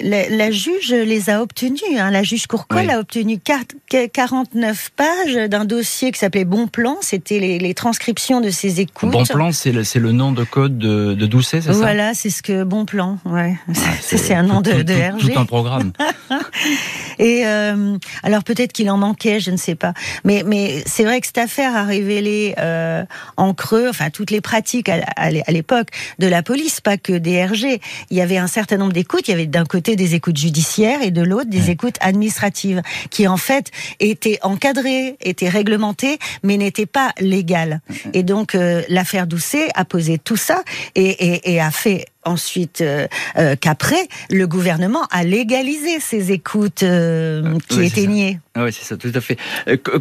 la, juge les a obtenus. Hein. La juge Courcol a obtenu 49 pages d'un dossier qui s'appelait Bon Plan. C'était les, transcriptions de ses écoutes. Bon Plan, c'est le, le, nom de code de, de Doucet, c'est ça? Voilà, c'est ce que Bon Plan, ouais. Ah, c'est un nom de, de RG. Tout un programme. Et euh, alors peut-être qu'il en manquait, je ne sais pas. Mais, mais c'est vrai que cette affaire a révélé euh, en creux, enfin toutes les pratiques à, à l'époque de la police, pas que des RG. Il y avait un certain nombre d'écoutes. Il y avait d'un côté des écoutes judiciaires et de l'autre des écoutes administratives, qui en fait étaient encadrées, étaient réglementées, mais n'étaient pas légales. Et donc euh, l'affaire Doucet a posé tout ça et, et, et a fait ensuite euh, euh, qu'après le gouvernement a légalisé ces écoutes euh, qui étaient niées. Ah oui, c'est ça, tout à fait.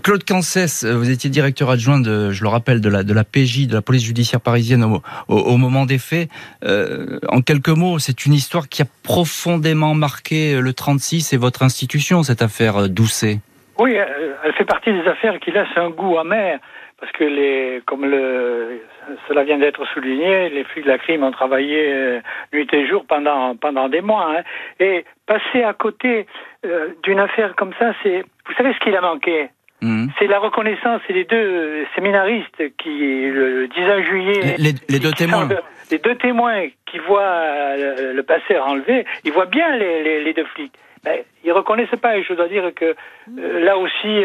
Claude Cancès, vous étiez directeur adjoint de, je le rappelle, de la de la PJ, de la police judiciaire parisienne au, au, moment des faits. en quelques mots, c'est une histoire qui a profondément marqué le 36 et votre institution, cette affaire Doucet. Oui, elle fait partie des affaires qui laissent un goût amer parce que les, comme le, cela vient d'être souligné, les flics de la crime ont travaillé euh, nuit et jour pendant pendant des mois. Hein. Et passer à côté euh, d'une affaire comme ça, c'est, vous savez ce qu'il a manqué? Mmh. C'est la reconnaissance et les deux séminaristes qui, le 10 juillet, les, deux témoins, les deux témoins qui voient euh, le, passeur enlevé, ils voient bien les, les, deux flics. Ben, ils reconnaissent pas. Et je dois dire que là aussi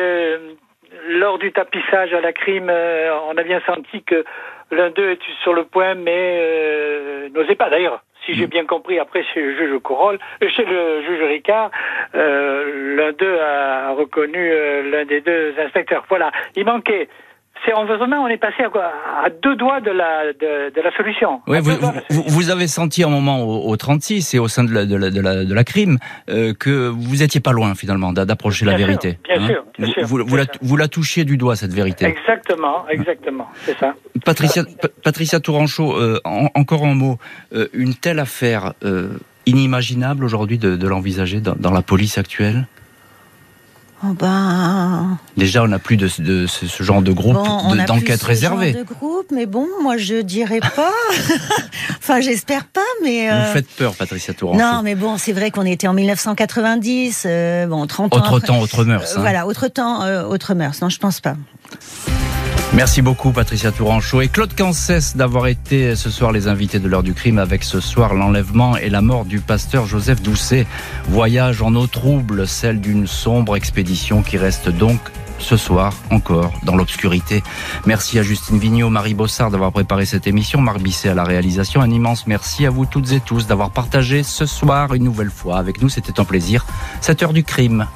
lors du tapissage à la crime, euh, on a bien senti que l'un d'eux était sur le point, mais euh, n'osait pas. D'ailleurs, si j'ai mm. bien compris, après chez le juge Corolle, euh, chez le juge Ricard, l'un d'eux a reconnu l'un des deux inspecteurs. Voilà, il manquait c'est vraiment on est passé à, à deux doigts de la de, de la solution. Oui, vous, vous, avez senti un moment au, au, 36 et au sein de la de la de la, de la crime euh, que vous étiez pas loin finalement d'approcher la vérité. Bien hein sûr, bien sûr. Vous, vous, la, vous la touchiez du doigt cette vérité. Exactement, exactement, c'est ça. Patricia Patricia Touranchot, euh, encore un mot, euh, une telle affaire inimaginable aujourd'hui de, de l'envisager dans, dans la police actuelle? Oh ben... Déjà, on n'a plus de, de, ce genre de groupe d'enquête réservée. de groupe, mais bon, moi je dirais pas. enfin, j'espère pas, mais. Euh... Vous faites peur, Patricia Tourangeau. Non, mais bon, c'est vrai qu'on était en 1990, euh, bon, 30 autre ans. Autre temps, autre mœurs. Hein. Voilà, autre temps, euh, autre mœurs. Non, je pense pas. Merci beaucoup Patricia Touranchot et Claude Cancès d'avoir été ce soir les invités de l'heure du crime avec ce soir l'enlèvement et la mort du pasteur Joseph Doucet. Voyage en eau trouble, celle d'une sombre expédition qui reste donc ce soir encore dans l'obscurité. Merci à Justine Vignot, Marie Bossard d'avoir préparé cette émission, Marc Bisset à la réalisation. Un immense merci à vous toutes et tous d'avoir partagé ce soir une nouvelle fois avec nous. C'était un plaisir. Cette heure du crime